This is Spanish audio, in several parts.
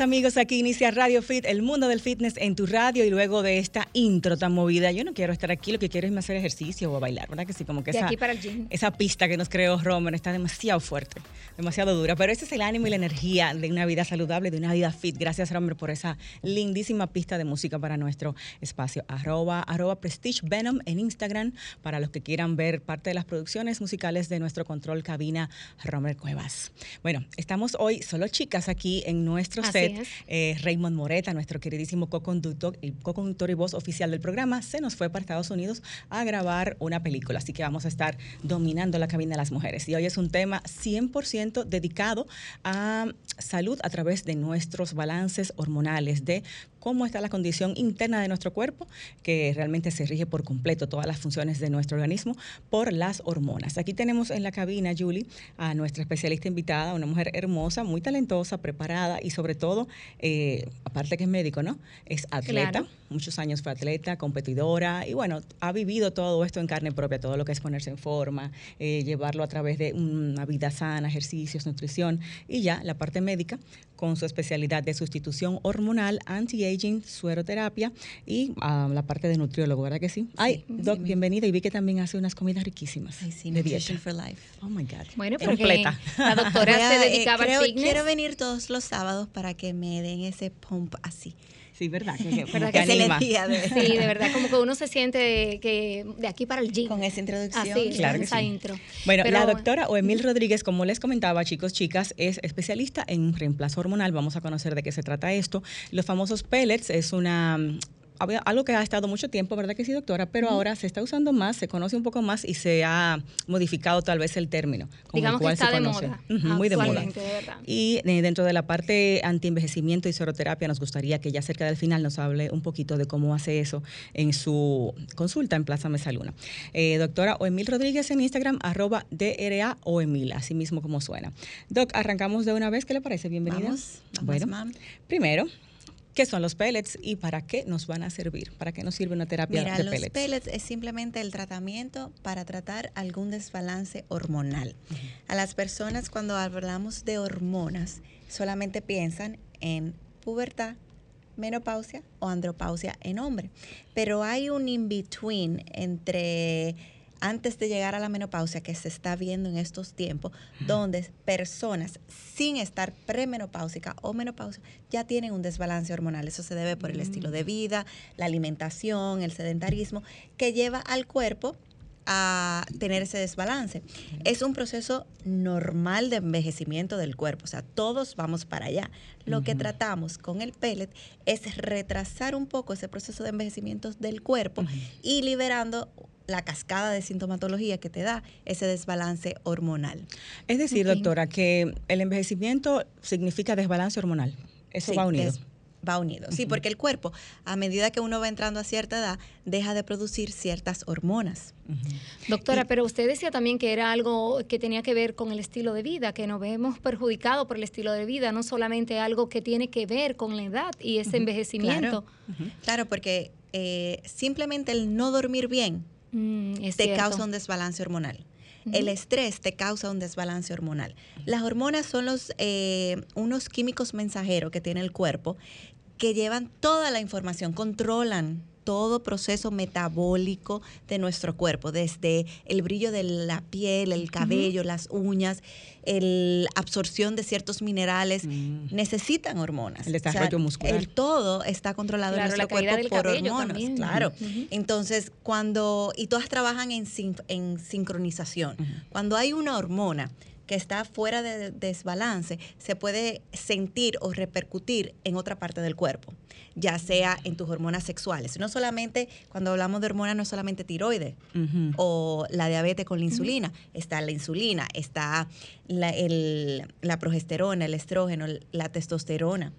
amigos, aquí inicia Radio Fit, el mundo del fitness en tu radio y luego de esta intro tan movida, yo no quiero estar aquí, lo que quiero es hacer ejercicio o bailar, ¿verdad que sí? Como que esa, esa pista que nos creó Romer está demasiado fuerte, demasiado dura, pero ese es el ánimo y la energía de una vida saludable, de una vida fit. Gracias Romer por esa lindísima pista de música para nuestro espacio. Arroba, arroba Prestige Venom en Instagram para los que quieran ver parte de las producciones musicales de nuestro control cabina Romer Cuevas. Bueno, estamos hoy solo chicas aquí en nuestro eh, Raymond Moreta, nuestro queridísimo co-conductor y, co-conductor y voz oficial del programa, se nos fue para Estados Unidos a grabar una película. Así que vamos a estar dominando la cabina de las mujeres. Y hoy es un tema 100% dedicado a salud a través de nuestros balances hormonales, de cómo está la condición interna de nuestro cuerpo, que realmente se rige por completo todas las funciones de nuestro organismo por las hormonas. Aquí tenemos en la cabina, Julie, a nuestra especialista invitada, una mujer hermosa, muy talentosa, preparada y sobre todo, eh, aparte que es médico, ¿no? Es atleta, muchos años fue atleta, competidora y bueno, ha vivido todo esto en carne propia, todo lo que es ponerse en forma, eh, llevarlo a través de una vida sana, ejercicios, nutrición y ya la parte médica con su especialidad de sustitución hormonal, anti-aging, sueroterapia y ah, la parte de nutriólogo, ¿verdad que sí? Ay, Doc, bienvenida y vi que también hace unas comidas riquísimas. Ay, sí, Nutrition for Life. Oh my God. Bueno, completa. la doctora se dedicaba al fitness. Quiero venir todos los sábados para que me den ese pump así. Sí, verdad. Que, ¿verdad que, anima. sí, de verdad, como que uno se siente que de aquí para el gym. Con esa introducción. Así, claro esa intro. Bueno, la doctora Oemil Rodríguez, como les comentaba, chicos, chicas, es especialista en reemplazo hormonal. Vamos a conocer de qué se trata esto. Los famosos pellets es una algo que ha estado mucho tiempo, ¿verdad que sí, doctora? Pero ahora se está usando más, se conoce un poco más y se ha modificado tal vez el término. Digamos que está de moda. muy de moda. y eh, dentro de la parte antienvejecimiento y soroterapia, nos gustaría que ya cerca del final nos hable un poquito de cómo hace eso en su consulta en Plaza Mesa Luna. Eh, doctora Oemil Rodríguez en Instagram, arroba DRA Oemil, así mismo como suena. Doc, arrancamos de una vez, ¿qué le parece? Bienvenida. bueno, primero, ¿Qué son los pellets y para qué nos van a servir? ¿Para qué nos sirve una terapia de pellets? Los pellets es simplemente el tratamiento para tratar algún desbalance hormonal. A las personas cuando hablamos de hormonas solamente piensan en pubertad, menopausia o andropausia en hombre. Pero hay un in-between entre antes de llegar a la menopausia que se está viendo en estos tiempos, donde personas sin estar premenopáusica o menopausia ya tienen un desbalance hormonal. Eso se debe por el estilo de mm. vida, la alimentación, el sedentarismo, que lleva al cuerpo a tener ese desbalance. Es un proceso normal de envejecimiento del cuerpo, o sea, todos vamos para allá. Lo que tratamos con el pellet es retrasar un poco ese proceso de envejecimiento del cuerpo y liberando la cascada de sintomatología que te da ese desbalance hormonal. Es decir, doctora, que el envejecimiento significa desbalance hormonal. Eso va unido. va unido, sí, porque el cuerpo, a medida que uno va entrando a cierta edad, deja de producir ciertas hormonas. Doctora, pero usted decía también que era algo que tenía que ver con el estilo de vida, que nos vemos perjudicados por el estilo de vida, no solamente algo que tiene que ver con la edad y ese envejecimiento. Claro, porque eh, simplemente el no dormir bien Mm, te causa un desbalance hormonal. El estrés te causa un desbalance hormonal. Las hormonas son los, eh, unos químicos mensajeros que tiene el cuerpo que llevan toda la información, controlan todo proceso metabólico de nuestro cuerpo, desde el brillo de la piel, el cabello, las uñas, la absorción de ciertos minerales, mm. necesitan hormonas. El desarrollo muscular. El todo está controlado en nuestro cuerpo por hormonas. Claro. Entonces, cuando, y todas trabajan en, en sincronización. Cuando hay una hormona que está fuera de desbalance se puede sentir o repercutir en otra parte del cuerpo, ya sea en tus hormonas sexuales. No solamente, cuando hablamos de hormonas, no es solamente tiroides o la diabetes con la insulina, está la insulina, está la, la progesterona, el estrógeno, la testosterona,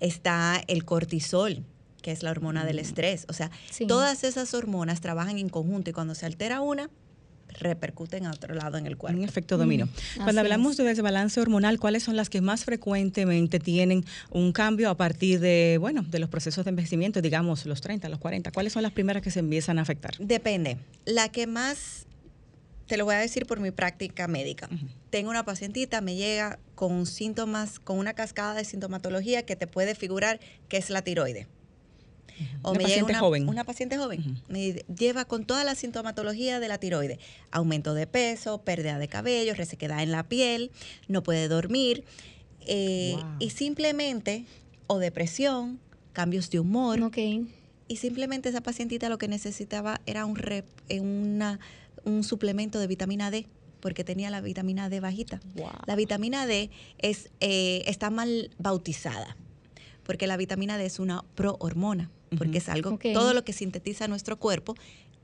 está el cortisol que es la hormona del estrés. O sea, todas esas hormonas trabajan en conjunto y cuando se altera una, repercuten a otro lado en el cuerpo. Un efecto dominó. Mm, cuando hablamos de desbalance hormonal, ¿cuáles son las que más frecuentemente tienen un cambio a partir de, bueno, de los procesos de envejecimiento, digamos los 30, los 40? ¿Cuáles son las primeras que se empiezan a afectar? Depende. La que más, te lo voy a decir por mi práctica médica. Tengo una pacientita, me llega con síntomas, con una cascada de sintomatología que te puede figurar que es la tiroide o una me paciente llega una, joven. Una paciente joven. Me lleva con toda la sintomatología de la tiroides. Aumento de peso, pérdida de cabello, resequedad en la piel, no puede dormir. Eh, y simplemente, o depresión, cambios de humor. Y simplemente esa pacientita lo que necesitaba era un, eh, una, un suplemento de vitamina D porque tenía la vitamina D bajita. La vitamina D es, eh, está mal bautizada, porque la vitamina D es una prohormona porque es algo, todo lo que sintetiza nuestro cuerpo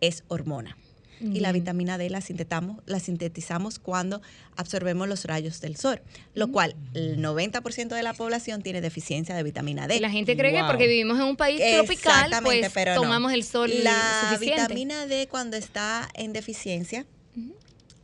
es hormona. Y la vitamina D la sintetamos, la sintetizamos cuando absorbemos los rayos del sol, lo cual el 90% de la población tiene deficiencia de vitamina D. la gente cree que porque vivimos en un país tropical, pues tomamos el sol La vitamina D cuando está en deficiencia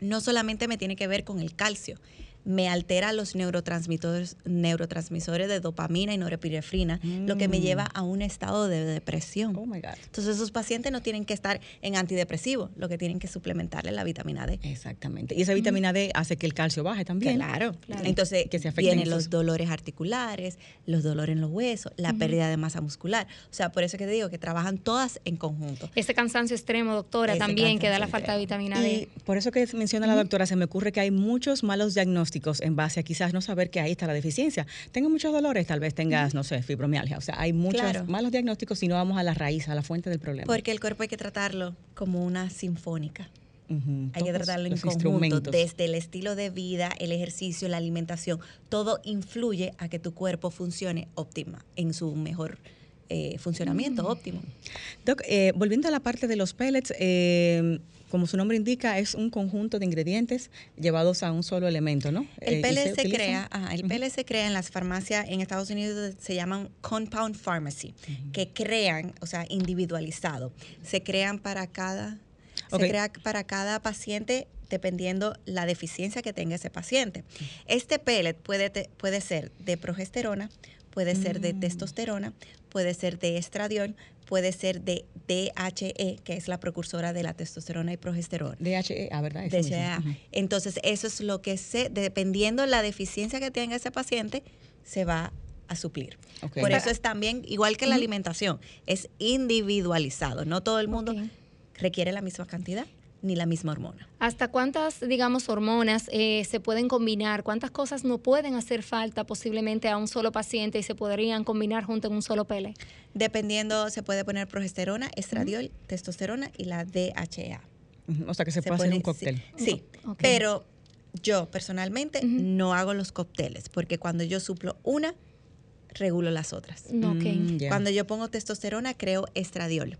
no solamente me tiene que ver con el calcio, me altera los neurotransmisores, neurotransmisores de dopamina y norepinefrina, lo que me mm. lleva a un estado de depresión. Oh my God. Entonces, esos pacientes no tienen que estar en antidepresivo, lo que tienen que suplementarle la vitamina D. Exactamente. Y esa vitamina D hace que el calcio baje también. Claro. Entonces, que se vienen los dolores articulares, los dolores en los huesos, la pérdida de masa muscular. O sea, por eso que te digo que trabajan todas en conjunto. Ese cansancio extremo, doctora, también que da la falta de vitamina D. Y por eso que menciona la doctora, se me ocurre que hay muchos malos diagnósticos en base a quizás no saber que ahí está la deficiencia. Tengo muchos dolores, tal vez tengas, no sé, fibromialgia. O sea, hay muchos malos diagnósticos si no vamos a la raíz, a la fuente del problema. Porque el cuerpo hay que tratarlo como una sinfónica. Hay que tratarlo en conjunto, desde el estilo de vida, el ejercicio, la alimentación, todo influye a que tu cuerpo funcione óptima, en su mejor eh, funcionamiento mm. óptimo. Doc, eh, volviendo a la parte de los pellets, eh, como su nombre indica, es un conjunto de ingredientes llevados a un solo elemento, ¿no? El eh, PLC se, crea, el crea en las farmacias en Estados Unidos se llaman compound pharmacy, que crean, o sea, individualizado. Se crean para cada se crea para cada paciente dependiendo la deficiencia que tenga ese paciente. Este pellet puede, puede ser de progesterona, puede ser de mm. testosterona, puede ser de estradiol, puede ser de DHE, que es la precursora de la testosterona y progesterona. DHE, ah, ¿verdad? DHEA. Entonces, eso es lo que se, dependiendo la deficiencia que tenga ese paciente, se va a suplir. Por eso es también, igual que la alimentación, es individualizado. No todo el mundo requiere la misma cantidad ni la misma hormona. ¿Hasta cuántas, digamos, hormonas eh, se pueden combinar? ¿Cuántas cosas no pueden hacer falta posiblemente a un solo paciente y se podrían combinar junto en un solo pele? Dependiendo, se puede poner progesterona, estradiol, testosterona y la DHEA. O sea que se, puede hacer un cóctel. Sí, pero yo personalmente no hago los cócteles porque cuando yo suplo una, regulo las otras. Mm, cuando yo pongo testosterona, creo estradiol.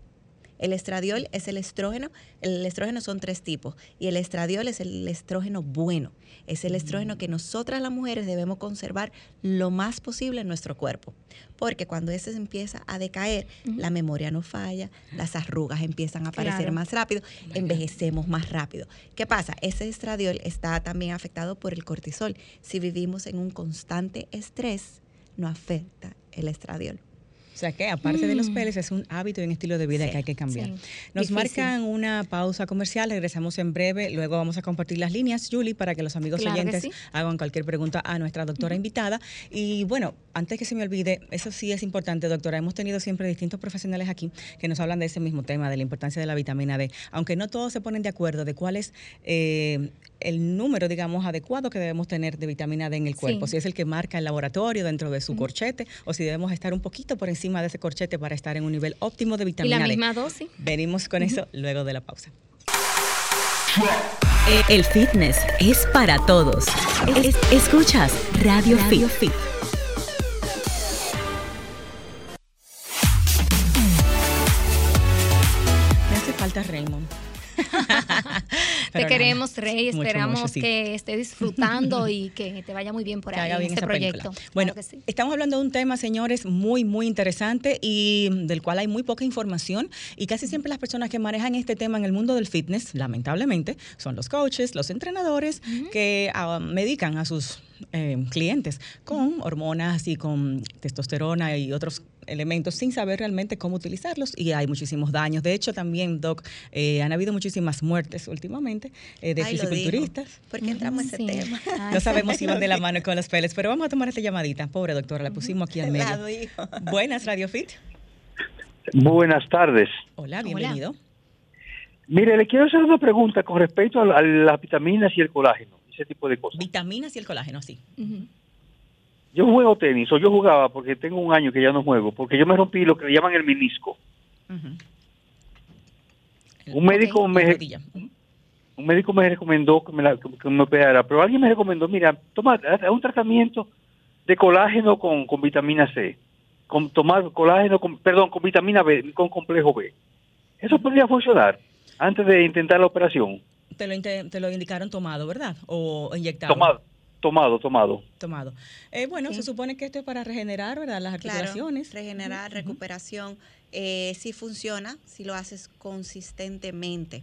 El estradiol es el estrógeno. El estrógeno son tres tipos. Y el estradiol es el estrógeno bueno. Es el estrógeno que nosotras las mujeres debemos conservar lo más posible en nuestro cuerpo. Porque cuando ese empieza a decaer, la memoria no falla, las arrugas empiezan a aparecer más rápido, envejecemos más rápido. ¿Qué pasa? Ese estradiol está también afectado por el cortisol. Si vivimos en un constante estrés, no afecta el estradiol. O sea que aparte de los mm. peles es un hábito y un estilo de vida que hay que cambiar. Nos marcan una pausa comercial, regresamos en breve, luego vamos a compartir las líneas, Julie, para que los amigos oyentes hagan cualquier pregunta a nuestra doctora invitada. Y bueno, antes que se me olvide, eso sí es importante, doctora, hemos tenido siempre distintos profesionales aquí que nos hablan de ese mismo tema, de la importancia de la vitamina D, aunque no todos se ponen de acuerdo de cuál es eh, el número, digamos, adecuado que debemos tener de vitamina D en el cuerpo, si es el que marca el laboratorio dentro de su corchete o si debemos estar un poquito por encima de ese corchete para estar en un nivel óptimo de vitamina D. ¿Y la misma dosis? Venimos con eso luego de la pausa. El fitness es para todos. escuchas Radio, Radio Fit. Me hace falta Raymond. te queremos, Rey. Esperamos que esté disfrutando y que te vaya muy bien por ahí en este proyecto. Bueno, estamos hablando de un tema, señores, muy, muy interesante y del cual hay muy poca información. Y casi siempre las personas que manejan este tema en el mundo del fitness, lamentablemente, son los coaches, los entrenadores que ah, medican a sus eh, clientes con hormonas y con testosterona y otros elementos sin saber realmente cómo utilizarlos y hay muchísimos daños. De hecho, también, Doc, eh, han habido muchísimas muertes últimamente eh, de fisiculturistas. ¿Por qué entramos en ese tema? no sabemos si van de la mano con los peles, pero vamos a tomar esta llamadita. Pobre doctora, la pusimos aquí al medio. Buenas, Radio Fit. Buenas tardes. Hola, bienvenido. Mire, le quiero hacer una pregunta con respecto a, las vitaminas y el colágeno, ese tipo de cosas. Vitaminas y el colágeno, sí. Yo juego tenis, o yo jugaba porque tengo un año que ya no juego, porque yo me rompí lo que le llaman el menisco. un médico me un médico me recomendó que me, la, que me operara, pero alguien me recomendó, mira, toma un tratamiento de colágeno con, con vitamina C, con tomar colágeno, con, perdón, con vitamina B, con complejo B. Eso podría funcionar antes de intentar la operación. Te lo, te lo indicaron tomado, ¿verdad? O inyectado. Tomado. Tomado, tomado. Tomado. Eh, bueno, se supone que esto es para regenerar, ¿verdad? Las articulaciones. Claro, regenerar, recuperación. Eh, si funciona, si lo haces consistentemente.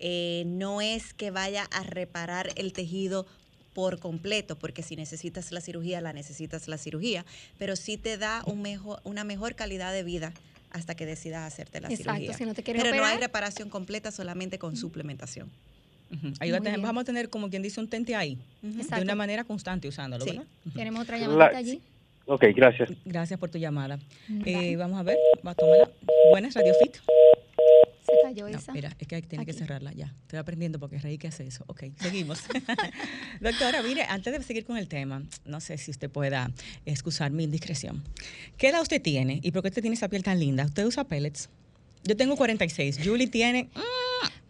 Eh, no es que vaya a reparar el tejido por completo, porque si necesitas la cirugía, la necesitas la cirugía, pero sí te da un mejor, una mejor calidad de vida hasta que decidas hacerte la cirugía. Si no te pero no hay reparación completa solamente con suplementación. Ahí vamos a tener, como quien dice, un tente ahí, de una manera constante usándolo, ¿verdad? Tenemos otra llamada allí. Ok, gracias. Gracias por tu llamada. Eh, vamos a ver, va a tomar. Buenas, Radio Fit. Se cayó esa. Mira, es que tiene que cerrarla ya. Estoy aprendiendo porque Rey que hace eso. Ok, seguimos. Doctora, mire, antes de seguir con el tema, no sé si usted pueda excusar mi indiscreción. ¿Qué edad usted tiene y por qué usted tiene esa piel tan linda? ¿Usted usa pellets? Yo tengo 46. Julie tiene...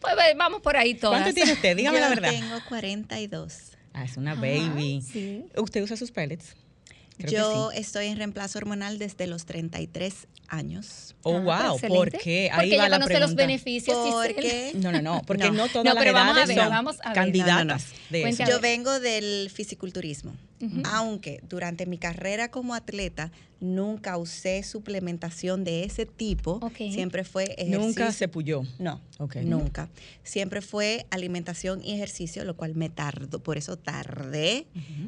Pues vamos por ahí todas. ¿Cuánto tiene usted? Dígame la verdad. Tengo 42. Ah, es una baby. ¿Usted usa sus pellets? Yo estoy en reemplazo hormonal desde los 33 años. Oh, ah, wow. ¿Por qué? Ahí porque va la conoce los beneficios. Porque... No, no, no. Porque no, todas las edades son candidatas de eso. Yo vengo del fisiculturismo. Aunque durante mi carrera como atleta nunca usé suplementación de ese tipo, siempre fue ejercicio. Nunca se puyó. No, nunca. Siempre fue alimentación y ejercicio, lo cual me tardó, por eso tardé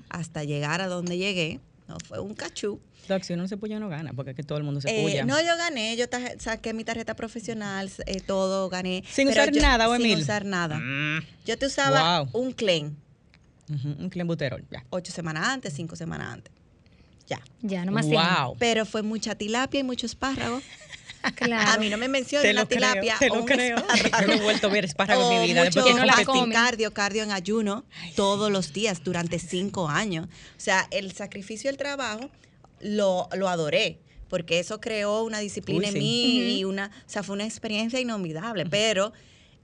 hasta llegar a donde llegué no, fue un cachú. si uno no se puya, no gana, porque es que todo el mundo se puya. Eh, no, yo gané, yo saqué mi tarjeta profesional, eh, todo, gané. Sin usar nada, o Sin usar nada. Mm. Yo te usaba un clean. un clean buterol, ya. Ocho semanas antes, cinco semanas antes. Ya. Ya, no más wow. Pero fue mucha tilapia y muchos espárragos. Claro. A mí no me mencionan la tilapia. Te lo creo. Yo no he vuelto a ver espárragos en mi vida. Mucho no la cardio, cardio en ayuno todos los días durante cinco años. O sea, el sacrificio del trabajo lo, lo adoré porque eso creó una disciplina en mí y una, o sea, fue una experiencia inolvidable, pero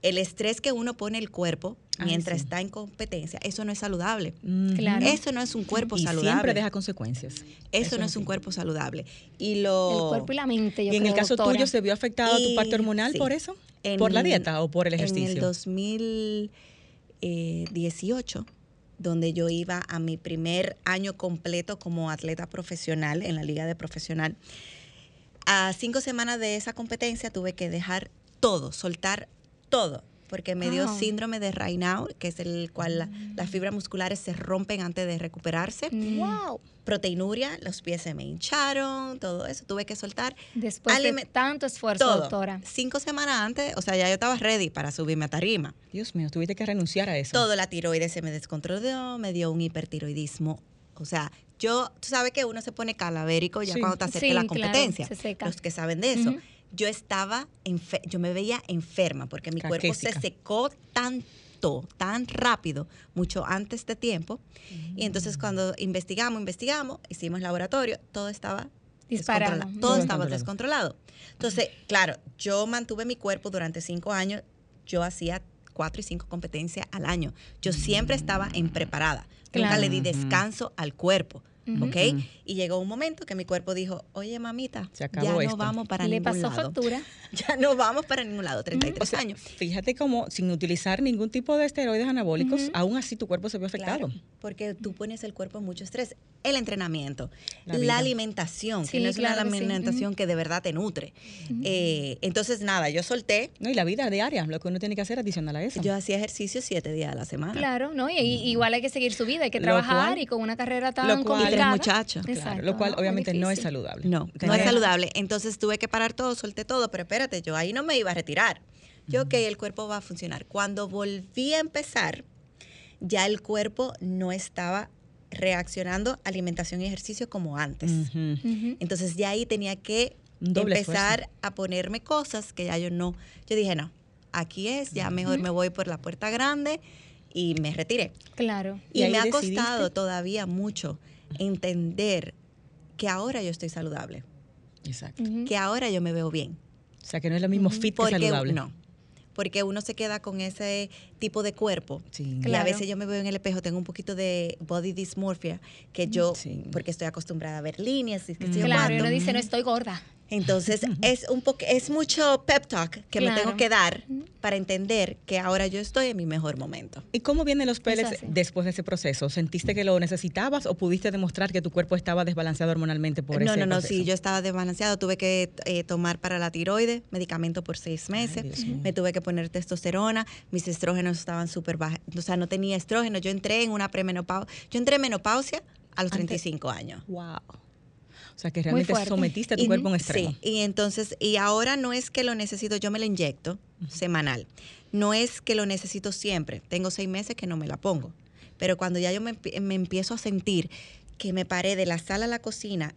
el estrés que uno pone el cuerpo mientras está en competencia, eso no es saludable. Claro. Eso no es un cuerpo y saludable. Siempre deja consecuencias. Eso, no es un cuerpo saludable. Y lo el cuerpo y la mente. Yo y en el caso tuyo se vio afectado tu parte hormonal por eso, por la dieta o por el ejercicio. En el 2018 donde yo iba a mi primer año completo como atleta profesional en la liga de profesional. A cinco semanas de esa competencia tuve que dejar todo, soltar todo, porque me dio síndrome de Raynaud, que es el cual las fibras musculares se rompen antes de recuperarse. Wow. Proteinuria, los pies se me hincharon, todo eso, tuve que soltar. Después de tanto esfuerzo, doctora. Cinco semanas antes, o sea, ya yo estaba ready para subirme a tarima. Dios mío, tuviste que renunciar a eso. Todo, la tiroides se me descontroló, me dio un hipertiroidismo. O sea, yo, tú sabes que uno se pone calavérico ya cuando te acerca la competencia. los que saben de eso yo estaba, yo me veía enferma porque mi cuerpo se secó tanto, tan rápido, mucho antes de tiempo. Y entonces cuando investigamos, investigamos, hicimos laboratorio, todo estaba disparado. Todo estaba descontrolado. Entonces, claro, yo mantuve mi cuerpo durante cinco años, yo hacía cuatro y cinco competencias al año. Yo siempre estaba en preparada. Nunca le di descanso al cuerpo. ¿Ok? Y llegó un momento que mi cuerpo dijo, oye mamita, ya no vamos para Le ningún pasó factura. Ya no vamos para ningún lado, 33 años. Fíjate cómo sin utilizar ningún tipo de esteroides anabólicos, aún así tu cuerpo se vio afectado. porque tú pones el cuerpo en mucho estrés. El entrenamiento, la, alimentación, que no es una alimentación que de verdad te nutre. Eh, entonces, nada, yo solté. No, y la vida diaria, lo que uno tiene que hacer adicional a eso. Yo hacía ejercicio siete días a la semana. Claro, ¿no? Y, igual hay que seguir su vida, hay que trabajar y con una carrera tan complicada. muchachos. lo cual obviamente no es saludable. No, no es saludable. Entonces tuve que parar todo, solté todo, pero espérate, yo ahí no me iba a retirar. Yo, ok, el cuerpo va a funcionar. Cuando volví a empezar, ya el cuerpo no estaba reaccionando alimentación y ejercicio como antes. Entonces ya ahí tenía que empezar a ponerme cosas que ya yo no, yo dije, no, aquí es, ya mejor me voy por la puerta grande y me retiré. Claro. Y, me ha costado todavía mucho entender que ahora yo estoy saludable. Exacto. Que ahora yo me veo bien. O sea, que no es lo mismo fit que saludable. No, porque uno se queda con ese tipo de cuerpo. Y a veces yo me veo en el espejo, tengo un poquito de body dysmorphia, que yo, porque estoy acostumbrada a ver líneas. Y que mm. claro, uno dice, no estoy gorda. Entonces es un poco es mucho pep talk que me tengo que dar para entender que ahora yo estoy en mi mejor momento. ¿Y cómo vienen los pellets después de ese proceso? ¿Sentiste que lo necesitabas o pudiste demostrar que tu cuerpo estaba desbalanceado hormonalmente por no, ese No, no, no, sí, yo estaba desbalanceado. Tuve que eh, tomar para la tiroides medicamento por seis meses. me tuve que poner testosterona. Mis estrógenos estaban súper bajos. O sea, no tenía estrógeno. Yo entré en una premenopausia. Yo entré en menopausia a los 35 años. Wow. O sea, que realmente sometiste a tu cuerpo en extremo. Sí, y entonces, y ahora no es que lo necesito, yo me lo inyecto semanal. No es que lo necesito siempre. Tengo seis meses que no me la pongo. Pero cuando ya yo me, empiezo a sentir que me paré de la sala a la cocina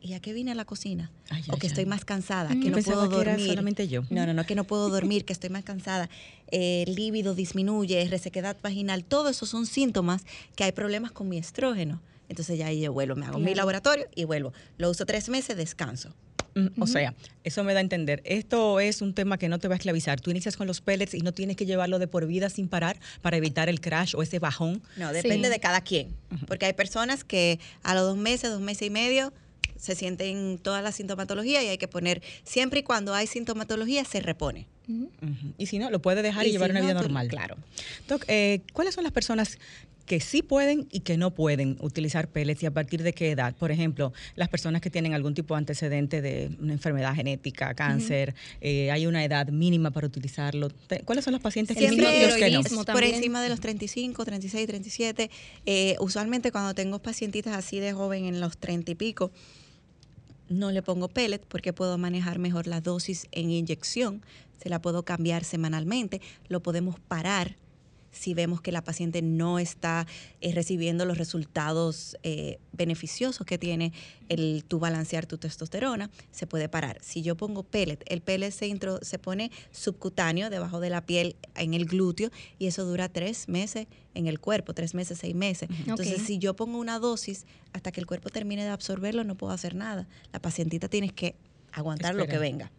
¿y a qué vine a la cocina? o que estoy más cansada, que no puedo dormir. solamente yo. No, no, no, que no puedo dormir, que estoy más cansada. el líbido disminuye, resequedad vaginal, todo eso son síntomas que hay problemas con mi estrógeno. Entonces ya ahí yo vuelvo, me hago mi laboratorio y vuelvo. Lo uso tres meses, descanso. Mm, o sea, eso me da a entender. Esto es un tema que no te va a esclavizar. Tú inicias con los pellets y no tienes que llevarlo de por vida sin parar para evitar el crash o ese bajón. No, depende de cada quien. Porque hay personas que a los dos meses, dos meses y medio, se sienten toda la sintomatología y hay que poner, siempre y cuando hay sintomatología, se repone. Y si no, lo puede dejar y, llevar una vida normal. Claro. Doc, eh, ¿cuáles son las personas que sí pueden y que no pueden utilizar pellets y a partir de qué edad. Por ejemplo, las personas que tienen algún tipo de antecedente de una enfermedad genética, cáncer, eh, hay una edad mínima para utilizarlo. ¿Cuáles son los pacientes que Siempre los que no? Por encima de los 35, 36, 37. usualmente cuando tengo pacientitas así de joven en los 30 y pico, no le pongo pellet porque puedo manejar mejor la dosis en inyección, se la puedo cambiar semanalmente, lo podemos parar si vemos que la paciente no está eh, recibiendo los resultados eh, beneficiosos que tiene el tu balancear tu testosterona, se puede parar. Si yo pongo pellet, el pellet se, se pone subcutáneo debajo de la piel en el glúteo y eso dura tres meses en el cuerpo, tres meses, seis meses. Entonces, si yo pongo una dosis hasta que el cuerpo termine de absorberlo, no puedo hacer nada. La pacientita tiene que aguantar lo que venga.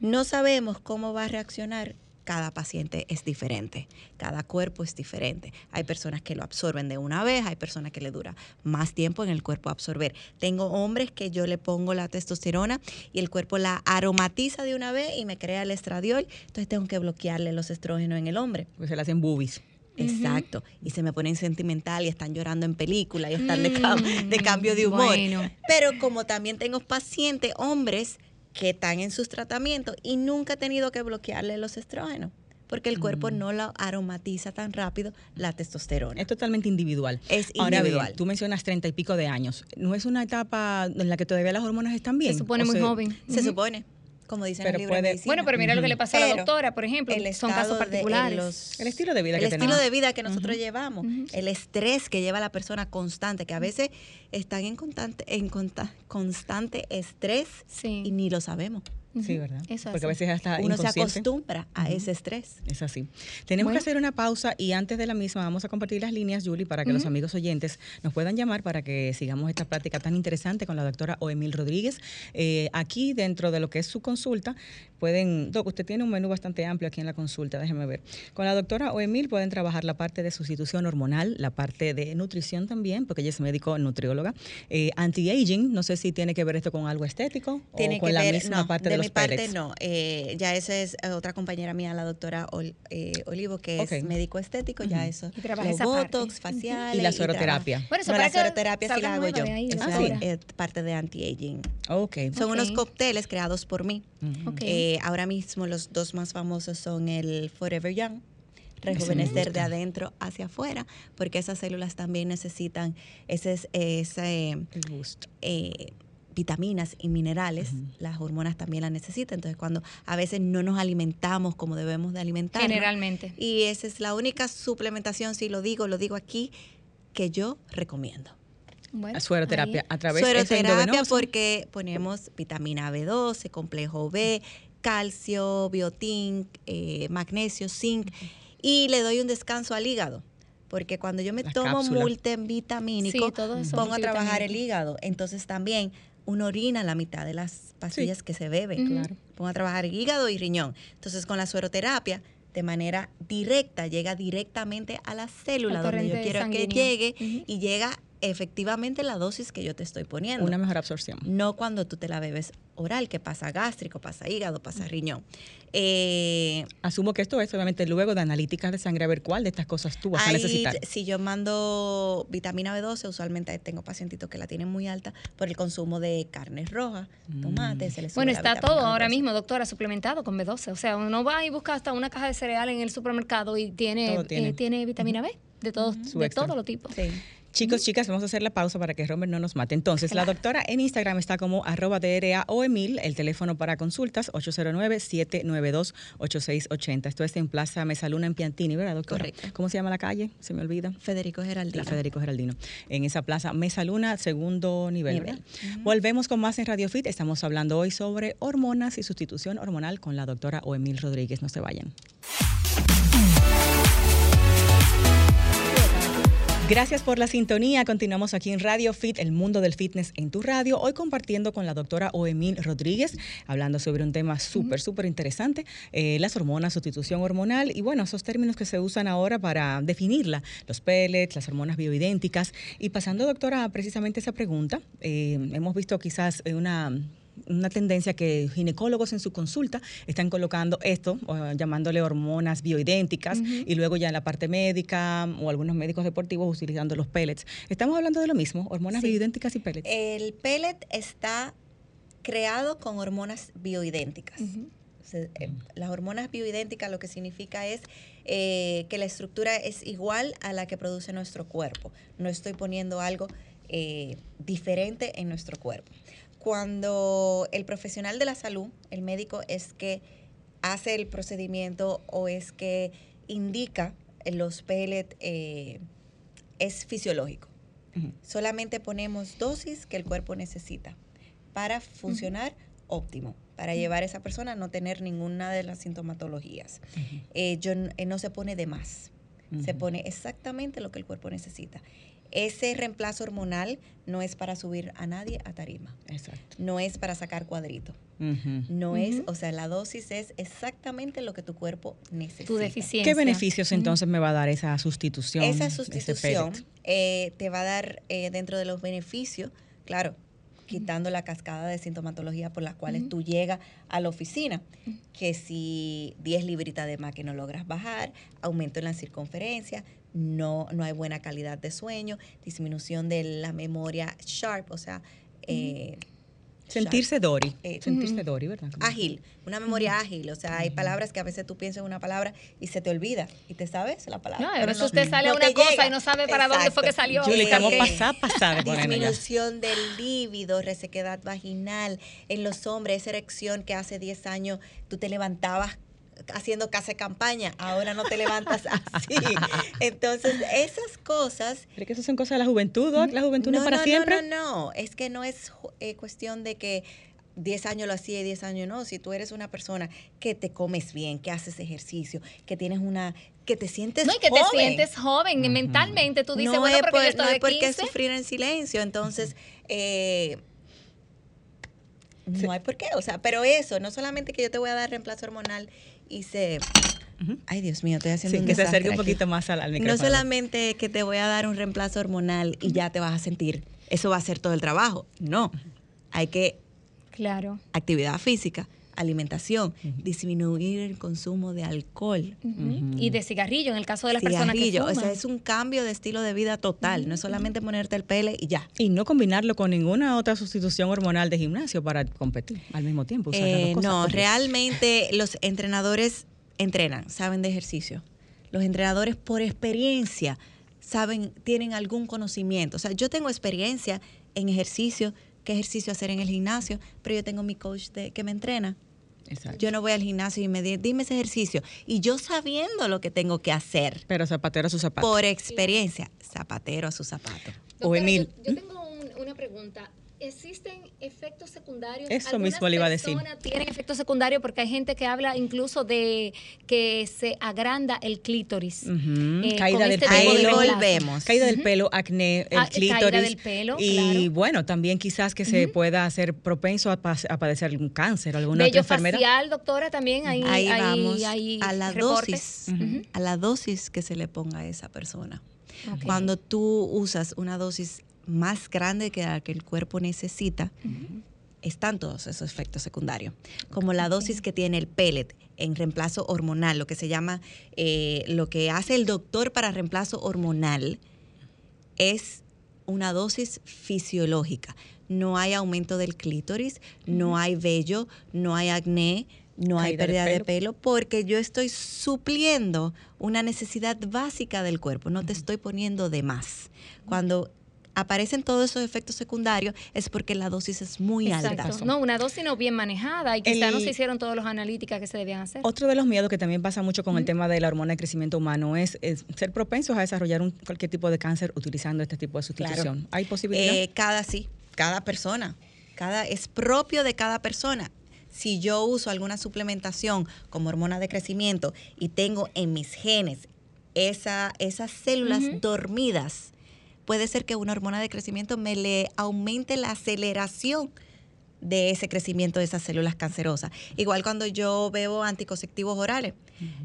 No sabemos cómo va a reaccionar cada paciente es diferente, cada cuerpo es diferente. Hay personas que lo absorben de una vez, hay personas que le dura más tiempo en el cuerpo absorber. Tengo hombres que yo le pongo la testosterona y el cuerpo la aromatiza de una vez y me crea el estradiol, entonces tengo que bloquearle los estrógenos en el hombre. Pues se le hacen boobies. Exacto. Y se me ponen sentimental y están llorando en película y están de, mm, cambio de humor. Pero como también tengo pacientes, hombres, que están en sus tratamientos y nunca ha tenido que bloquearle los estrógenos porque el cuerpo mm. no lo aromatiza tan rápido la testosterona. Es totalmente individual. Es individual. tú mencionas treinta y pico de años. ¿No es una etapa en la que todavía las hormonas están bien? Se supone muy joven. Se supone como dicen en el libro Bueno, pero mira lo que le pasó a la doctora, por ejemplo, son casos particulares. el estilo de vida el que estilo de vida que nosotros llevamos, el estrés que lleva la persona constante, que a veces están en constante, en constante estrés y ni lo sabemos. Sí, ¿verdad? Eso Porque a veces hasta uno se acostumbra a ese estrés. Es así. Tenemos que hacer una pausa y antes de la misma vamos a compartir las líneas, Julie, para que los amigos oyentes nos puedan llamar para que sigamos esta práctica tan interesante con la doctora Oemil Rodríguez. Eh, aquí, dentro de lo que es su consulta, pueden, doc, usted tiene un menú bastante amplio aquí en la consulta, déjeme ver. Con la doctora Oemil pueden trabajar la parte de sustitución hormonal, la parte de nutrición también, porque ella es médico nutrióloga, eh, anti-aging, no sé si tiene que ver esto con algo estético tiene o con que la ver, misma parte de, de mi parte no, eh, ya esa es eh, otra compañera mía, la doctora eh, Olivo, que es médico estético, ya eso, y los botox, facial. Y la sueroterapia. Bueno, no, la sueroterapia sí la hago yo, esa es parte de anti-aging. Okay. Son unos cócteles creados por mí. ahora mismo los dos más famosos son el Forever Young, rejuvenecer de adentro hacia afuera, porque esas células también necesitan ese, ese eh, vitaminas y minerales, las hormonas también las necesitan. Entonces, cuando a veces no nos alimentamos como debemos de alimentar. Generalmente. Y esa es la única suplementación, si lo digo, lo digo aquí, que yo recomiendo. Bueno, sueroterapia a través de Sueroterapia porque ponemos vitamina B12, complejo B, calcio, biotín, eh, magnesio, zinc y le doy un descanso al hígado. Porque cuando yo me tomo multivitamínico, pongo a trabajar el hígado. Entonces también uno orina la mitad de las pastillas que se bebe. Claro. Pongo a trabajar hígado y riñón. Entonces con la sueroterapia de manera directa, llega directamente a la célula donde yo quiero que llegue y llega efectivamente la dosis que yo te estoy poniendo. Una mejor absorción. No cuando tú te la bebes oral, que pasa gástrico, pasa hígado, pasa riñón. Eh, Asumo que esto es obviamente luego de analíticas de sangre a ver cuál de estas cosas tú vas a necesitar. Si yo mando vitamina B12, usualmente tengo pacientitos que la tienen muy alta por el consumo de carnes rojas, mm. tomates, se les Bueno, está todo ahora mismo, doctora, suplementado con B12. O sea, uno va y busca hasta una caja de cereal en el supermercado y tiene, eh, tiene. vitamina B de todos, de todos los tipos. Sí. Chicos, chicas, vamos a hacer la pausa para que Robert no nos mate. Entonces, la doctora en Instagram está como arroba DRA o Emil, el teléfono para consultas 809-792-8680. Esto es en Plaza Mesaluna en Piantini, ¿verdad, doctora? Correcto. ¿Cómo se llama la calle? Se me olvida. Federico Geraldino. La Federico Geraldino. En esa plaza Mesaluna, segundo nivel. Volvemos con más en Radio Fit. Estamos hablando hoy sobre hormonas y sustitución hormonal con la doctora Oemil Rodríguez. No se vayan. Gracias por la sintonía. Continuamos aquí en Radio Fit, el mundo del fitness en tu radio. Hoy compartiendo con la doctora Oemil Rodríguez, hablando sobre un tema súper, súper interesante, eh, las hormonas, sustitución hormonal y bueno, esos términos que se usan ahora para definirla, los pellets, las hormonas bioidénticas. Y pasando, doctora, precisamente esa pregunta, eh, hemos visto quizás una una tendencia que ginecólogos en su consulta están colocando esto, llamándole hormonas bioidénticas, y luego ya en la parte médica o algunos médicos deportivos utilizando los pellets. ¿Estamos hablando de lo mismo, hormonas bioidénticas y pellets? El pellet está creado con hormonas bioidénticas. Eh, las hormonas bioidénticas lo que significa es eh, que la estructura es igual a la que produce nuestro cuerpo. No estoy poniendo algo eh, diferente en nuestro cuerpo cuando el profesional de la salud, el médico, es que hace el procedimiento o es que indica los pellets, eh, es fisiológico. Solamente ponemos dosis que el cuerpo necesita para funcionar óptimo, para llevar a esa persona a no tener ninguna de las sintomatologías. Eh, eh, no se pone de más, se pone exactamente lo que el cuerpo necesita. Ese reemplazo hormonal no es para subir a nadie a tarima. Exacto. No es para sacar cuadrito. No es, o sea, la dosis es exactamente lo que tu cuerpo necesita. Tu deficiencia. ¿Qué beneficios entonces me va a dar esa sustitución? Esa sustitución eh, te va a dar eh, dentro de los beneficios, claro, quitando la cascada de sintomatología por las cuales tú llegas a la oficina, que si 10 libritas de más que no logras bajar, aumento en la circunferencia, no, no hay buena calidad de sueño, disminución de la memoria sharp, o sea... Eh, Sentirse Dory. Eh, sentirse Dory, ¿verdad? Ágil, una memoria ágil. O sea, hay palabras que a veces tú piensas en una palabra y se te olvida. Y te sabes la palabra. No, a veces usted sale a una cosa y no sabe para dónde fue que salió. Julie, estamos pasada, pasada. Disminución del líbido, resequedad vaginal. En los hombres, esa erección que hace 10 años tú te levantabas haciendo casa de campaña, ahora no te levantas así. Entonces, esas cosas... ¿Pero que eso son cosas de la juventud, La juventud no, es para siempre. No, no, no, es que no es eh, cuestión de que 10 años lo hacía y 10 años no. Si tú eres una persona que te comes bien, que haces ejercicio, que tienes una que te sientes no, y que te sientes joven mentalmente tú dices bueno porque yo estoy no hay por qué sufrir en silencio entonces eh, no hay por qué o sea pero eso no solamente que yo te voy a dar reemplazo hormonal y se Ay, Dios mío, estoy haciendo sí, que se acerque un poquito más al, al micrófono. No solamente que te voy a dar un reemplazo hormonal y ya te vas a sentir, eso va a ser todo el trabajo. No, hay que Claro. Actividad física, alimentación, disminuir el consumo de alcohol. Y de cigarrillo, en el caso de las personas que fuman. o sea, es un cambio de estilo de vida total, no es solamente ponerte el pele y ya. Y no combinarlo con ninguna otra sustitución hormonal de gimnasio para competir al mismo tiempo. Eh, no, realmente los entrenadores entrenan, saben de ejercicio. Los entrenadores por experiencia saben, tienen algún conocimiento. O sea, yo tengo experiencia en ejercicio, qué ejercicio hacer en el gimnasio, pero yo tengo mi coach de, que me entrena. Yo no voy al gimnasio y me dice, dime ese ejercicio. Y yo sabiendo lo que tengo que hacer. Pero zapatero a su zapato. Por experiencia, zapatero a su zapato. o Emil. Yo, tengo una pregunta. ¿Existen efectos secundarios? Eso mismo le iba a decir. tienen efectos secundarios porque hay gente que habla incluso de que se agranda el clítoris. Eh, caída del este pelo. volvemos. Caída del pelo, acné, el ah, clítoris. Caída del pelo, Y bueno, también quizás que se pueda hacer propenso a, padecer algún cáncer, alguna otra enfermedad. facial, doctora, también ahí, ahí vamos a la dosis, a la dosis que se le ponga a esa persona. Cuando tú usas una dosis más grande que la que el cuerpo necesita, están todos esos efectos secundarios, como la dosis que tiene el pellet en reemplazo hormonal, lo que se llama, eh, lo que hace el doctor para reemplazo hormonal es una dosis fisiológica. No hay aumento del clítoris, no hay vello, no hay acné, no hay pérdida de pelo. porque yo estoy supliendo una necesidad básica del cuerpo, no te estoy poniendo de más. Cuando aparecen todos esos efectos secundarios es porque la dosis es muy alta. No, una dosis no bien manejada y quizás no se hicieron todas las analíticas que se debían hacer. Otro de los miedos que también pasa mucho con el tema de la hormona de crecimiento humano es, ser propensos a desarrollar un, cualquier tipo de cáncer utilizando este tipo de sustitución. ¿Hay posibilidad? Eh, cada sí, cada persona. Cada, es propio de cada persona si yo uso alguna suplementación como hormona de crecimiento y tengo en mis genes esa, esas células dormidas, puede ser que una hormona de crecimiento me le aumente la aceleración de ese crecimiento de esas células cancerosas. Igual cuando yo bebo anticonceptivos orales,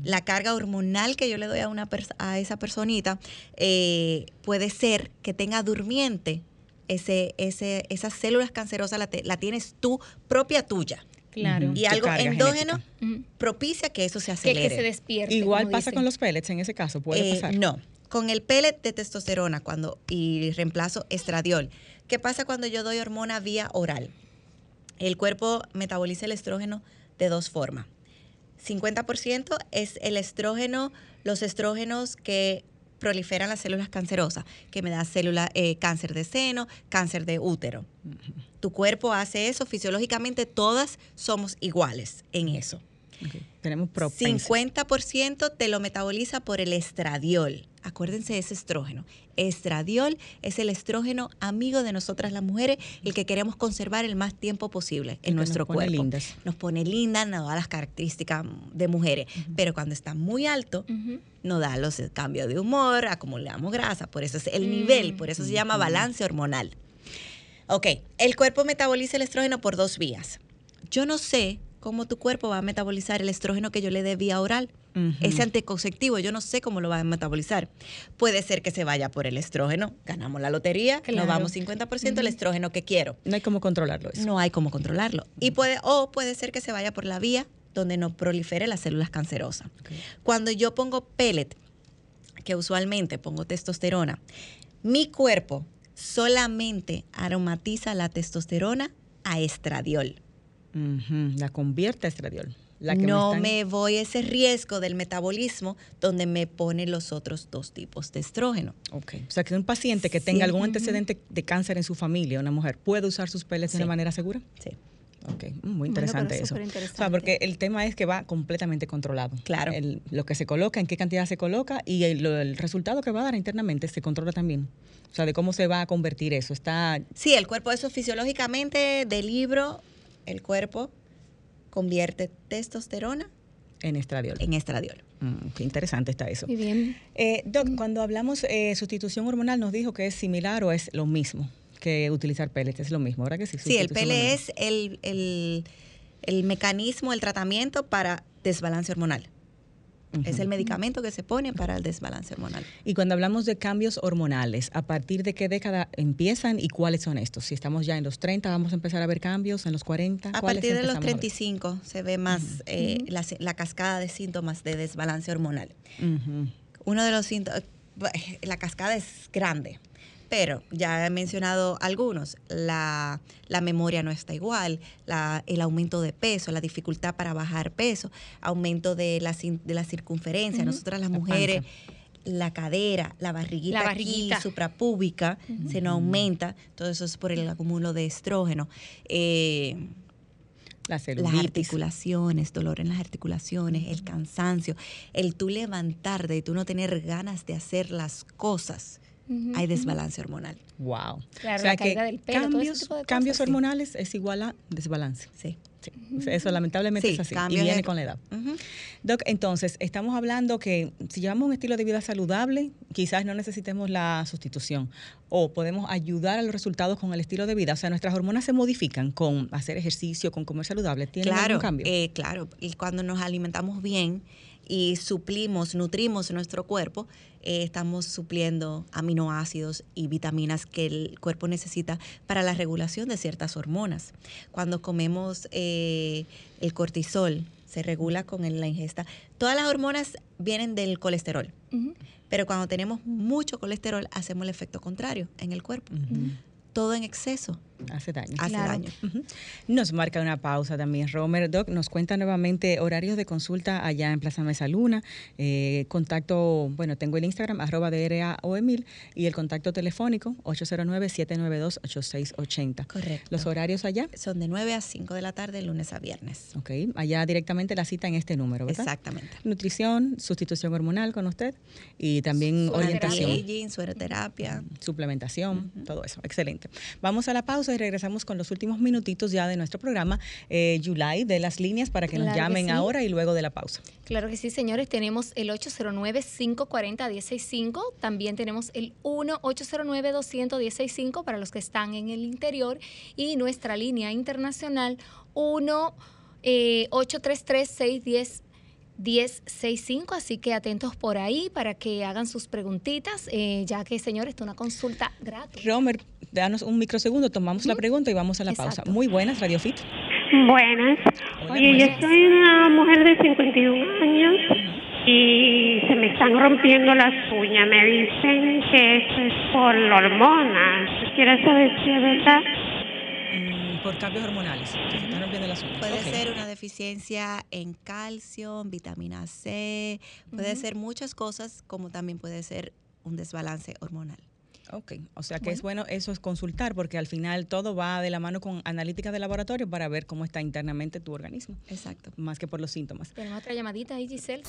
la carga hormonal que yo le doy a, una a esa personita eh, puede ser que tenga durmiente ese, ese, esas células cancerosas, la, la tienes tú, propia tuya. Claro. Y algo endógeno propicia que eso se acelere. Que, se despierte. Igual pasa con los pellets en ese caso, puede eh, pasar. No, con el pellet de testosterona cuando, y reemplazo estradiol. ¿Qué pasa cuando yo doy hormona vía oral? El cuerpo metaboliza el estrógeno de dos formas. 50% es el estrógeno, los estrógenos que proliferan las células cancerosas, que me da célula, eh, cáncer de seno, cáncer de útero. Tu cuerpo hace eso, fisiológicamente todas somos iguales en eso. Tenemos 50% te lo metaboliza por el estradiol acuérdense de ese estrógeno. Estradiol es el estrógeno amigo de nosotras las mujeres, el que queremos conservar el más tiempo posible en nuestro nos cuerpo. Lindas. Nos pone lindas, nos da las características de mujeres, pero cuando está muy alto, nos da los cambios de humor, acumulamos grasa, por eso es el nivel, por eso se llama balance hormonal. Ok, el cuerpo metaboliza el estrógeno por dos vías. Yo no sé cómo tu cuerpo va a metabolizar el estrógeno que yo le dé vía oral. Ese anticonceptivo, yo no sé cómo lo va a metabolizar. Puede ser que se vaya por el estrógeno, ganamos la lotería, nos vamos 50% el estrógeno que quiero. No hay cómo controlarlo. No hay cómo controlarlo. Y puede, o puede ser que se vaya por la vía donde no prolifere las células cancerosas. Cuando yo pongo pellet, que usualmente pongo testosterona, mi cuerpo solamente aromatiza la testosterona a estradiol. La convierte a estradiol. no me, voy a ese riesgo del metabolismo donde me pone los otros dos tipos de estrógeno. Ok. O sea, que un paciente que tenga algún antecedente de cáncer en su familia, una mujer, ¿puede usar sus pellets de manera segura? Sí. Ok, muy interesante eso. O sea, porque el tema es que va completamente controlado. Claro. lo que se coloca, en qué cantidad se coloca y el, resultado que va a dar internamente se controla también. O sea, de cómo se va a convertir eso. Está. Sí, el cuerpo, eso fisiológicamente, del libro, el cuerpo convierte testosterona en estradiol. En estradiol. Mm, qué interesante está eso. Muy bien. Eh, Doc, cuando hablamos eh, sustitución hormonal, nos dijo que es similar o es lo mismo que utilizar pellets, es lo mismo, ¿verdad que sí? Sí, el pellet es el, el, el mecanismo, el tratamiento para desbalance hormonal. Es el medicamento que se pone para el desbalance hormonal. Y cuando hablamos de cambios hormonales, ¿a partir de qué década empiezan y cuáles son estos? Si estamos ya en los 30, vamos a empezar a ver cambios, en los 40. A partir de los 35 se ve más eh, la, cascada de síntomas de desbalance hormonal. Uno de los síntomas, la cascada es grande pero ya he mencionado algunos, la, memoria no está igual, el aumento de peso, la dificultad para bajar peso, aumento de la, de la circunferencia, nosotras las mujeres... La cadera, la barriguita, la suprapúbica, se nos aumenta. Todo eso es por el acúmulo de estrógeno. Eh, las articulaciones, dolor en las articulaciones, el cansancio, el tú levantarte y tú no tener ganas de hacer las cosas hay desbalance hormonal. Wow. Claro, o sea la que del pelo, cambios, cambios hormonales es igual a desbalance. Sí. sí. Eso lamentablemente es así y viene con la edad. Doc, entonces, estamos hablando que si llevamos un estilo de vida saludable, quizás no necesitemos la sustitución o podemos ayudar a los resultados con el estilo de vida. O sea, nuestras hormonas se modifican con hacer ejercicio, con comer saludable. ¿Tiene claro, algún cambio? Eh, claro, y cuando nos alimentamos bien, y suplimos, nutrimos nuestro cuerpo, eh, estamos supliendo aminoácidos y vitaminas que el cuerpo necesita para la regulación de ciertas hormonas. Cuando comemos eh, el cortisol, se regula con la ingesta. Todas las hormonas vienen del colesterol, pero cuando tenemos mucho colesterol hacemos el efecto contrario en el cuerpo. Todo en exceso Hace daño. Hace daño. Nos marca una pausa también. Romer Doc nos cuenta nuevamente horarios de consulta allá en Plaza Mesa Luna. Eh, contacto, bueno, tengo el Instagram, arroba DRA o Emil, y el contacto telefónico 809-792-8680. Correcto. ¿Los horarios allá? Son de 9 a 5 de la tarde, lunes a viernes. Ok. Allá directamente la cita en este número, ¿verdad? Exactamente. Nutrición, sustitución hormonal con usted y también orientación. Aging, sueroterapia. Suplementación, todo eso. Excelente. Vamos a la pausa y regresamos con los últimos minutitos ya de nuestro programa, eh, July, de las líneas para que nos llamen ahora y luego de la pausa. Claro que sí, señores. Tenemos el 809-540-165. También tenemos el 1-809-200-165 para los que están en el interior. Y nuestra línea internacional 1 833 610 1065, así que atentos por ahí para que hagan sus preguntitas, eh, ya que, señores, esto es una consulta gratis. Romer, danos un microsegundo, tomamos la pregunta y vamos a la pausa. Muy buenas, Radio Fit. Buenas. Oye, yo soy una mujer de 51 años y se me están rompiendo las uñas. Me dicen que eso es por la hormona. ¿Quieres saber si es verdad? por cambios hormonales. Puede ser una deficiencia en calcio, en vitamina C, puede ser muchas cosas, como también puede ser un desbalance hormonal. Ok, o sea que es bueno eso es consultar porque al final todo va de la mano con analítica de laboratorio para ver cómo está internamente tu organismo. Exacto. Más que por los síntomas. Tenemos otra llamadita ahí, Giselle.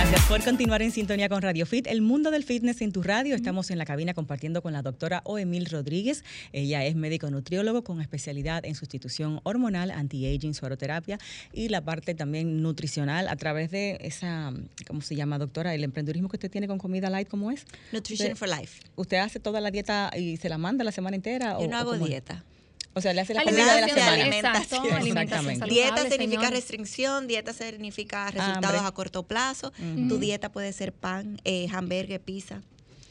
Gracias por continuar en sintonía con Radio Fit, el mundo del fitness en tu radio. Estamos en la cabina compartiendo con la doctora Oemil Rodríguez. Ella es médico nutriólogo con especialidad en sustitución hormonal, anti-aging, sueroterapia y la parte también nutricional a través de esa, ¿cómo se llama, doctora? El emprendedurismo que usted tiene con comida light, ¿cómo es? Nutrition for Life. ¿Usted hace toda la dieta y se la manda la semana entera? Yo no hago dieta. O sea, le hace la comida de la semana. Alimentación. Exactamente. Dieta significa restricción, dieta significa resultados a corto plazo. Tu dieta puede ser pan, eh, hamburgues, pizza.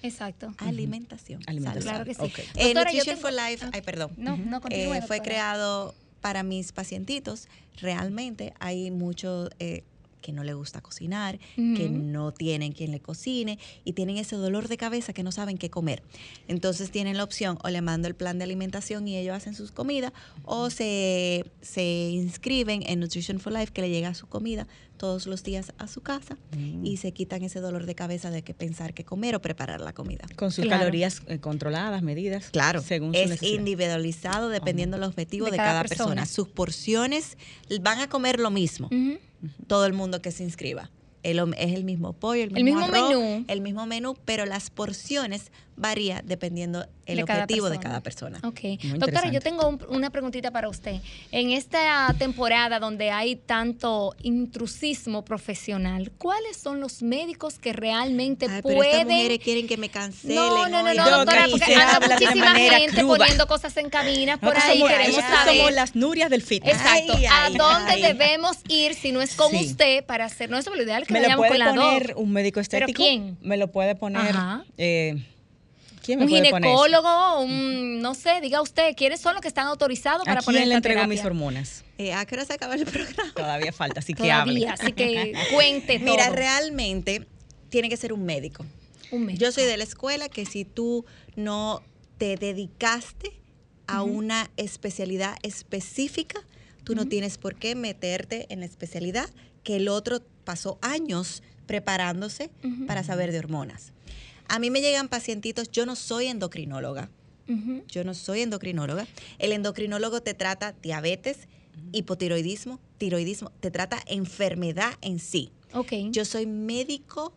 Exacto. Alimentación. Alimentación. Claro que sí. Eh, Nutrition for Life, ay, perdón. No, no eh, Fue creado para mis pacientitos. Realmente hay mucho eh, que no le gusta cocinar, que no tienen quien le cocine y tienen ese dolor de cabeza que no saben qué comer. Entonces tienen la opción o le mando el plan de alimentación y ellos hacen sus comidas o se, se inscriben en Nutrition for Life que le llega su comida todos los días a su casa mm. y se quitan ese dolor de cabeza de que pensar qué comer o preparar la comida. Con sus calorías eh, controladas, medidas. Claro, según es individualizado dependiendo del objetivo de, cada, persona. Sus porciones van a comer lo mismo todo el mundo que se inscriba. es el mismo pollo, el mismo, menú. El mismo menú, pero las porciones varía dependiendo el objetivo de cada persona. Ok. Doctora, yo tengo una preguntita para usted. En esta temporada donde hay tanto intrusismo profesional, ¿cuáles son los médicos que realmente Ay, pueden... Pero estas mujeres quieren que me cancelen. No, no, no, no doctora, porque anda muchísima gente cruda. poniendo cosas en cabina por Nosotros ahí. somos, Queremos saber. somos las Nurias del fitness. Exacto. Ay, ¿A ay, dónde ay. debemos ir si no es con Sí. usted para hacer? No, eso lo ideal es que ¿Me lo puede con la poner dos. un médico ¿Pero estético? quién? Me lo puede poner... Ajá. eh, ¿Quién me Un puede poner ginecólogo, un, no sé, diga usted, ¿quiénes son los que están autorizados para ¿A poner quién le esta entrego terapia? mis hormonas? Eh, ¿A qué hora se acaba el programa? Todavía falta, así que Todavía, hable. así que cuente todo. Mira, realmente tiene que ser un médico. Un médico. Yo soy de la escuela que si tú no te dedicaste a una especialidad específica, tú no tienes por qué meterte en la especialidad que el otro pasó años preparándose para saber de hormonas. A mí me llegan pacientitos, yo no soy endocrinóloga, yo no soy endocrinóloga. El endocrinólogo te trata diabetes, hipotiroidismo, tiroidismo, te trata enfermedad en sí. Ok. Yo soy médico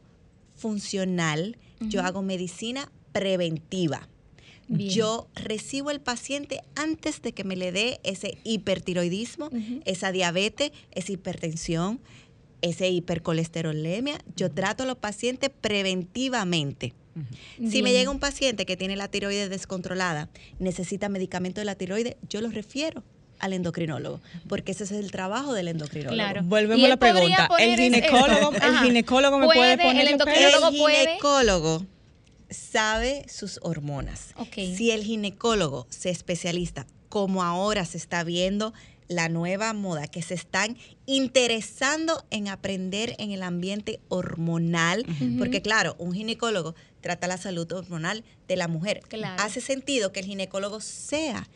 funcional, yo hago medicina preventiva. Bien. Yo recibo al paciente antes de que me le dé ese hipertiroidismo, esa diabetes, esa hipertensión, ese hipercolesterolemia. Yo trato a los pacientes preventivamente. Si me llega un paciente que tiene la tiroides descontrolada, necesita medicamento de la tiroides, yo lo refiero al endocrinólogo, porque ese es el trabajo del endocrinólogo. Claro. Volvemos a la pregunta. ¿El ginecólogo, el ginecólogo me puede, Puede, poner el endocrinólogo-? El puede- ginecólogo sabe sus hormonas. Ok. Si el ginecólogo se especialista, como ahora se está viendo la nueva moda, que se están interesando en aprender en el ambiente hormonal, porque claro, un ginecólogo trata la salud hormonal de la mujer. Claro. Hace sentido que el ginecólogo sea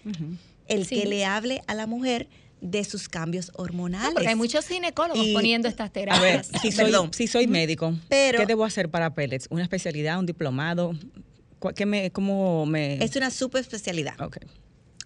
el Sí. que le hable a la mujer de sus cambios hormonales. No, porque hay muchos ginecólogos Y- poniendo estas A ver, terapias. si soy, Perdón. si soy médico, Pero- ¿qué debo hacer para pellets? ¿Una especialidad, un diplomado? ¿Cuál- ¿Qué me, ¿Cómo me...? Es una subespecialidad. Ok.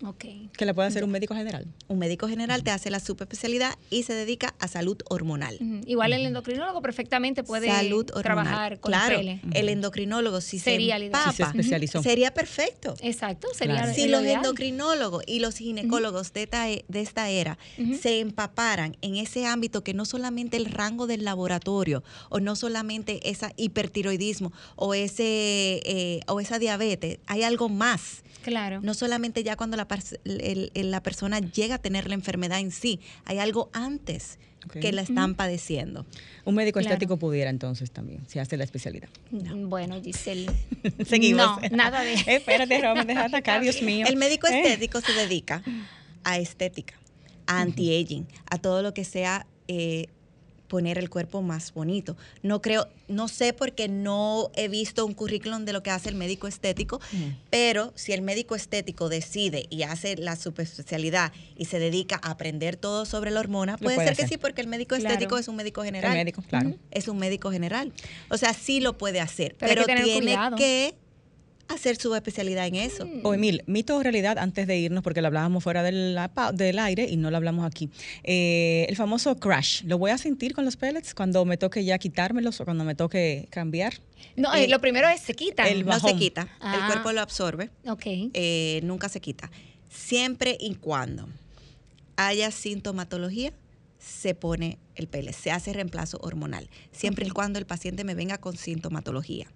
Ok. ¿Que le puede hacer un médico general? Un médico general te hace la subespecialidad y se dedica a salud hormonal. Igual el endocrinólogo perfectamente puede salud trabajar con claro, pele. el endocrinólogo si Sería se ideal. Si se empapa, especializó. sería perfecto. Exacto, sería Claro. Si los ideal. endocrinólogos y los ginecólogos de, esta, e- de esta era se empaparan en ese ámbito que no solamente el rango del laboratorio o no solamente ese hipertiroidismo o ese eh, o esa diabetes, hay algo más. Claro. No solamente ya cuando la, el- el- la persona llega a tener la enfermedad en sí, hay algo antes que la están padeciendo. Un médico Claro. estético pudiera entonces también, si hace la especialidad. Bueno, Giselle. Seguimos. No, nada de. Espérate, Roma, deja de atacar, Dios mío. El médico Eh. estético se dedica a estética, a anti-aging, a todo lo que sea eh, poner el cuerpo más bonito. No creo, no sé porque no he visto un currículum de lo que hace el médico estético, pero si el médico estético decide y hace la subespecialidad y se dedica a aprender todo sobre la hormona, puede, puede ser que sí, porque el médico Claro. estético es un médico general. El médico, claro. Es un médico general. O sea, sí lo puede hacer, Pero que tiene cuidado. que hacer su especialidad en eso. O Emil, mito o realidad, antes de irnos, porque lo hablábamos fuera del, del aire y no lo hablamos aquí. Eh, el famoso crash, ¿lo voy a sentir con los pellets cuando me toque ya quitármelos o cuando me toque cambiar? No, eh, lo primero es se quitan. el No se quita, Ah. el cuerpo lo absorbe. Ok. eh, nunca se quita. Siempre y cuando haya sintomatología, se pone el pele, se hace reemplazo hormonal, siempre y cuando el paciente me venga con sintomatología.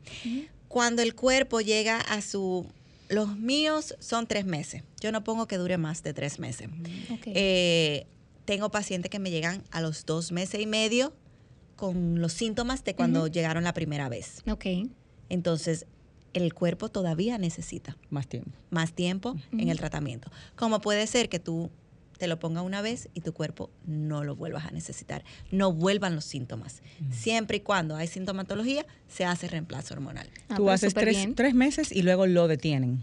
Cuando el cuerpo llega a su... Los míos son tres meses. Yo no pongo que dure más de tres meses. ok. Eh, tengo pacientes que me llegan a los dos meses y medio con los síntomas de cuando llegaron la primera vez. ok. Entonces, el cuerpo todavía necesita Más tiempo. más tiempo en el tratamiento. Como puede ser que tú te lo pongas una vez y tu cuerpo no lo vuelvas a necesitar, no vuelvan los síntomas. Siempre y cuando hay sintomatología, se hace reemplazo hormonal. Ah, Tú pero haces tres, meses y luego lo detienen.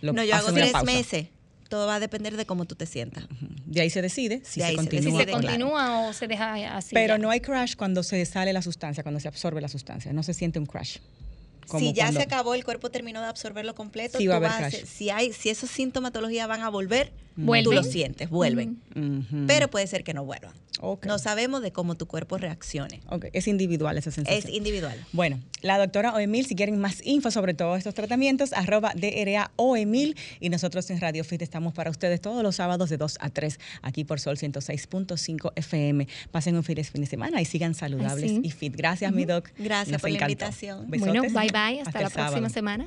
Lo- no, yo hago tres pausa. meses. Todo va a depender de cómo tú te sientas. De ahí se decide si De se continúa. Si se claro. continúa o se deja así. Pero ya. no hay crash cuando se sale la sustancia, cuando se absorbe la sustancia. No se siente un crash. Como Si ya cuando- se acabó, el cuerpo terminó de absorberlo completo, Sí va a tú haber vas crash. si hay, si esas sintomatologías van a volver, Tú lo sientes, vuelven. Pero puede ser que no vuelvan. No sabemos de cómo tu cuerpo reaccione. Es individual esa sensación. Es individual. Bueno, la doctora Oemil, si quieren más info sobre todos estos tratamientos, arroba DRA Oemil. Y nosotros en Radio Fit estamos para ustedes todos los sábados de 2 a 3, aquí por Sol 106.5 FM. Pasen un feliz fin de semana y sigan saludables y fit. Gracias, mi doc. Gracias por la invitación. Bueno, bye bye. Hasta, la próxima semana.